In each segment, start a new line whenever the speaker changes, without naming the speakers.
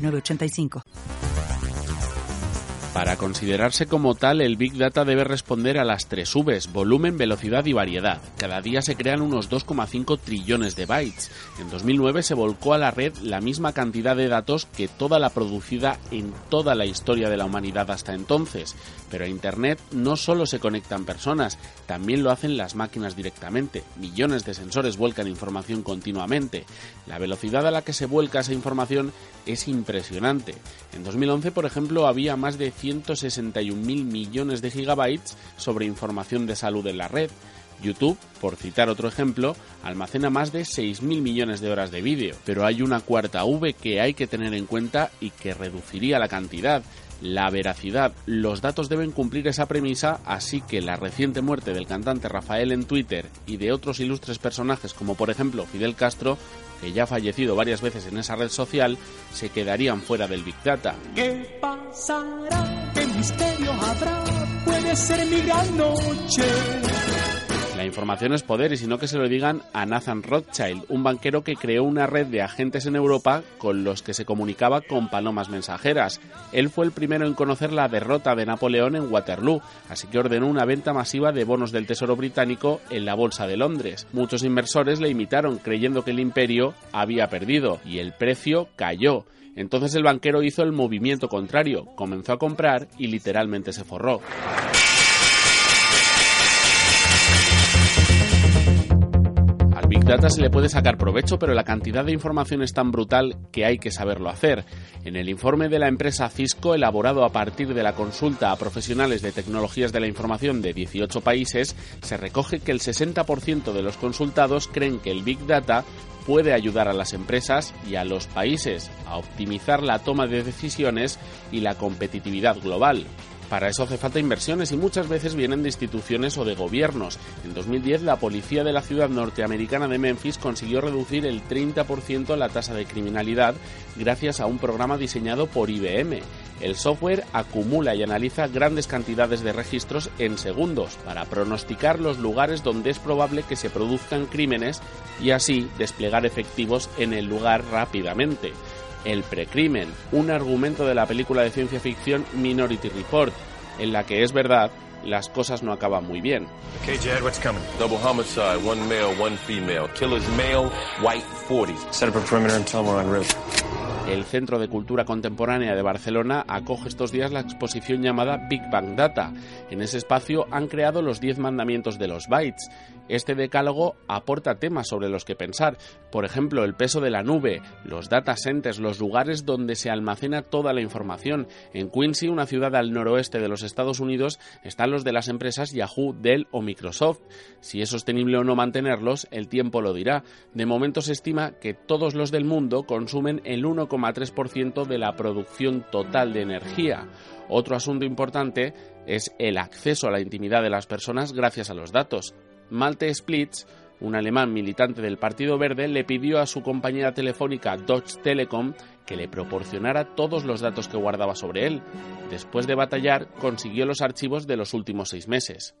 906985.
Para considerarse como tal, el Big Data debe responder a las tres Vs, volumen, velocidad y variedad. Cada día se crean unos 2,5 trillones de bytes. En 2009 se volcó a la red la misma cantidad de datos que toda la producida en toda la historia de la humanidad hasta entonces. Pero a Internet no solo se conectan personas, también lo hacen las máquinas directamente. Millones de sensores vuelcan información continuamente. La velocidad a la que se vuelca esa información es impresionante. En 2011, por ejemplo, había más de 161.000 millones de gigabytes sobre información de salud en la red. YouTube, por citar otro ejemplo, almacena más de 6.000 millones de horas de vídeo, pero hay una cuarta V que hay que tener en cuenta y que reduciría la cantidad, la veracidad. Los datos deben cumplir esa premisa, así que la reciente muerte del cantante Rafael en Twitter y de otros ilustres personajes como por ejemplo Fidel Castro, que ya ha fallecido varias veces en esa red social, se quedarían fuera del Big Data.
¿Qué pasará? ¿Qué misterio habrá? Puede ser mi gran noche.
La información es poder y si no que se lo digan a Nathan Rothschild, un banquero que creó una red de agentes en Europa con los que se comunicaba con palomas mensajeras. Él fue el primero en conocer la derrota de Napoleón en Waterloo, así que ordenó una venta masiva de bonos del Tesoro británico en la Bolsa de Londres. Muchos inversores le imitaron creyendo que el imperio había perdido y el precio cayó. Entonces el banquero hizo el movimiento contrario, comenzó a comprar y literalmente se forró. Data se le puede sacar provecho, pero la cantidad de información es tan brutal que hay que saberlo hacer. En el informe de la empresa Cisco, elaborado a partir de la consulta a profesionales de tecnologías de la información de 18 países, se recoge que el 60% de los consultados creen que el Big Data puede ayudar a las empresas y a los países a optimizar la toma de decisiones y la competitividad global. Para eso hace falta inversiones y muchas veces vienen de instituciones o de gobiernos. En 2010 la policía de la ciudad norteamericana de Memphis consiguió reducir el 30% la tasa de criminalidad gracias a un programa diseñado por IBM. El software acumula y analiza grandes cantidades de registros en segundos para pronosticar los lugares donde es probable que se produzcan crímenes y así desplegar efectivos en el lugar rápidamente. El precrimen, un argumento de la película de ciencia ficción Minority Report, en la que es verdad las cosas no acaban muy bien.
Okay, Jad, what's coming? Double homicide, one male, one female. Killer's male, white 40. Set up a perimeter and tell them we're en route.
El Centro de Cultura Contemporánea de Barcelona acoge estos días la exposición llamada Big Bang Data. En ese espacio han creado los 10 mandamientos de los bytes. Este decálogo aporta temas sobre los que pensar, por ejemplo, el peso de la nube, los data centers, los lugares donde se almacena toda la información. En Quincy, una ciudad al noroeste de los Estados Unidos, están los de las empresas Yahoo, Dell o Microsoft. Si es sostenible o no mantenerlos, el tiempo lo dirá. De momento se estima que todos los del mundo consumen el 1,3% de la producción total de energía. Otro asunto importante es el acceso a la intimidad de las personas gracias a los datos. Malte Splitz, un alemán militante del Partido Verde, le pidió a su compañera telefónica Deutsche Telekom que le proporcionara todos los datos que guardaba sobre él. Después de batallar, consiguió los archivos de los últimos seis meses.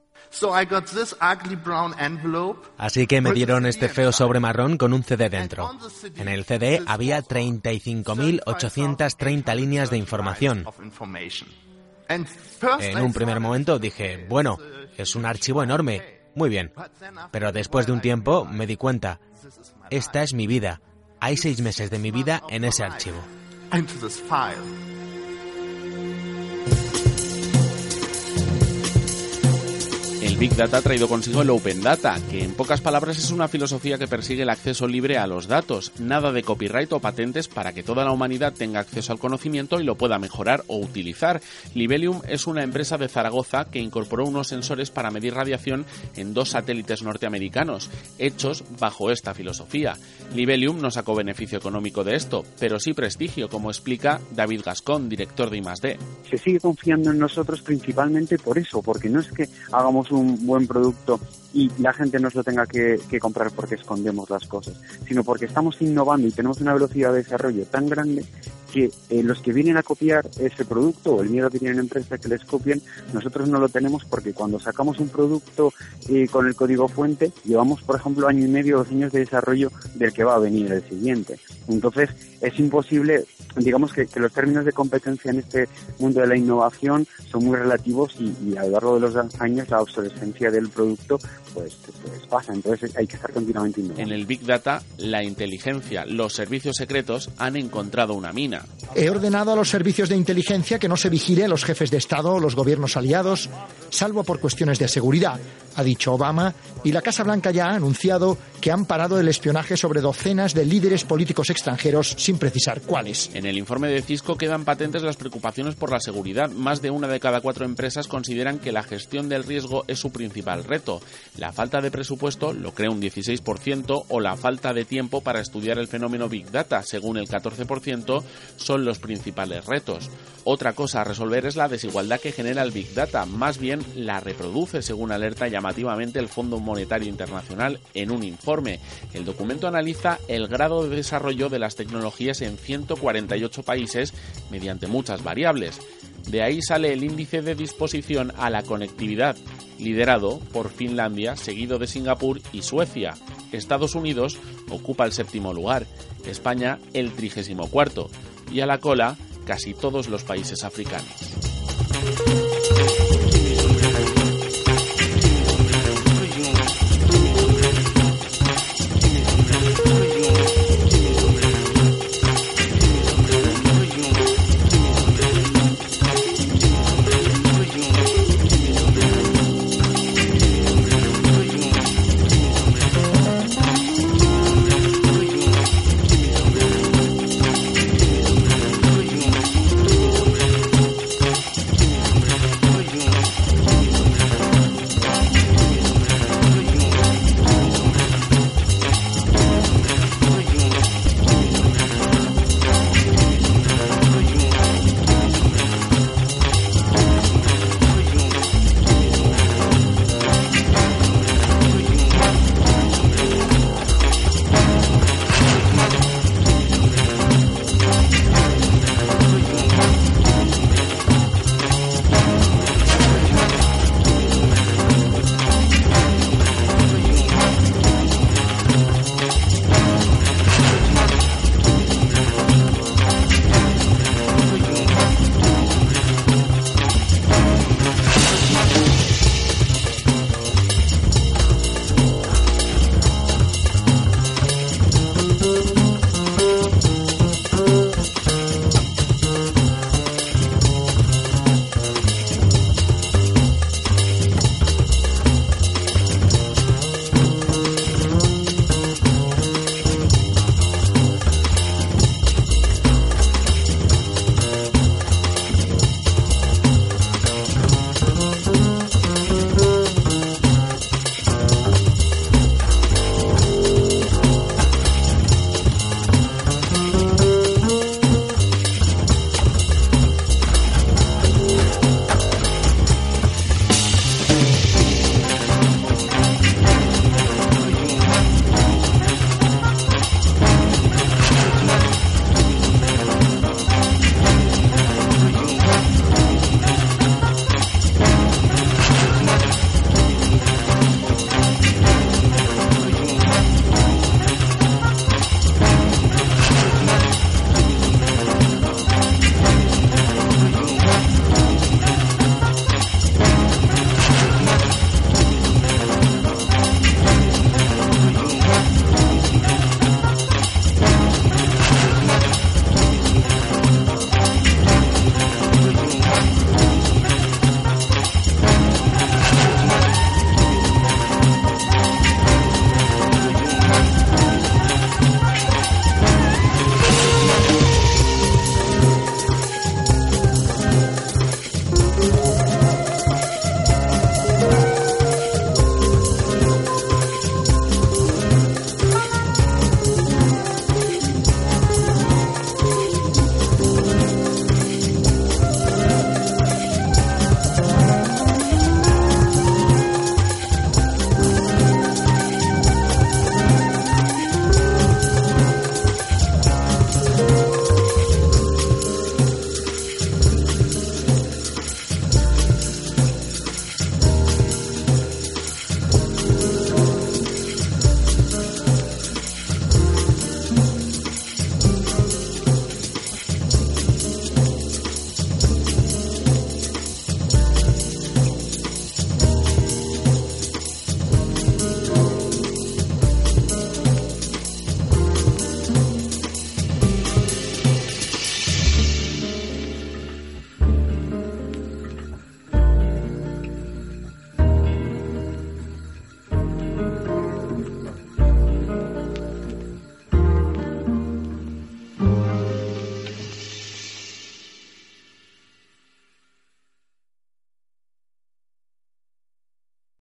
Así que me dieron este feo sobre marrón con un CD dentro. En el CD había 35.830 líneas de información. En un primer momento dije, bueno, es un archivo enorme, muy bien. Pero después de un tiempo me di cuenta, esta es mi vida. Hay seis meses de mi vida en ese archivo.
Big Data ha traído consigo el Open Data, que en pocas palabras es una filosofía que persigue el acceso libre a los datos, nada de copyright o patentes para que toda la humanidad tenga acceso al conocimiento y lo pueda mejorar o utilizar. Libelium es una empresa de Zaragoza que incorporó unos sensores para medir radiación en dos satélites norteamericanos, hechos bajo esta filosofía. Libelium no sacó beneficio económico de esto, pero sí prestigio, como explica David Gascón, director de I+D.
Se sigue confiando en nosotros principalmente por eso, porque no es que hagamos un buen producto y la gente no se lo tenga que, comprar porque escondemos las cosas, sino porque estamos innovando y tenemos una velocidad de desarrollo tan grande que eh, los que vienen a copiar ese producto o el miedo que tienen empresas que les copien, nosotros no lo tenemos porque cuando sacamos un producto eh, con el código fuente, llevamos, por ejemplo, año y medio, dos años de desarrollo del que va a venir el siguiente. Entonces, es imposible, digamos que, los términos de competencia en este mundo de la innovación son muy relativos y, a lo largo de los años la obsolescencia del producto pues, pues, pasa, entonces hay que estar continuamente innovando.
En el Big Data, la inteligencia, los servicios secretos han encontrado una mina.
He ordenado a los servicios de inteligencia que no se vigile a los jefes de Estado o los gobiernos aliados, salvo por cuestiones de seguridad, ha dicho Obama, y la Casa Blanca ya ha anunciado que han parado el espionaje sobre docenas de líderes políticos extranjeros sin precisar cuáles.
En el informe de Cisco quedan patentes las preocupaciones por la seguridad. Más de una de cada cuatro empresas consideran que la gestión del riesgo es su principal reto. La falta de presupuesto lo crea un 16% o la falta de tiempo para estudiar el fenómeno Big Data, según el 14%, son los principales retos. Otra cosa a resolver es la desigualdad que genera el Big Data, más bien la reproduce, según alerta llamativamente el Fondo Monetario Internacional en un informe. El documento analiza el grado de desarrollo de las tecnologías en 148 países mediante muchas variables. De ahí sale el índice de disposición a la conectividad, liderado por Finlandia, seguido de Singapur y Suecia. Estados Unidos ocupa el séptimo lugar, España el trigésimo cuarto y a la cola casi todos los países africanos.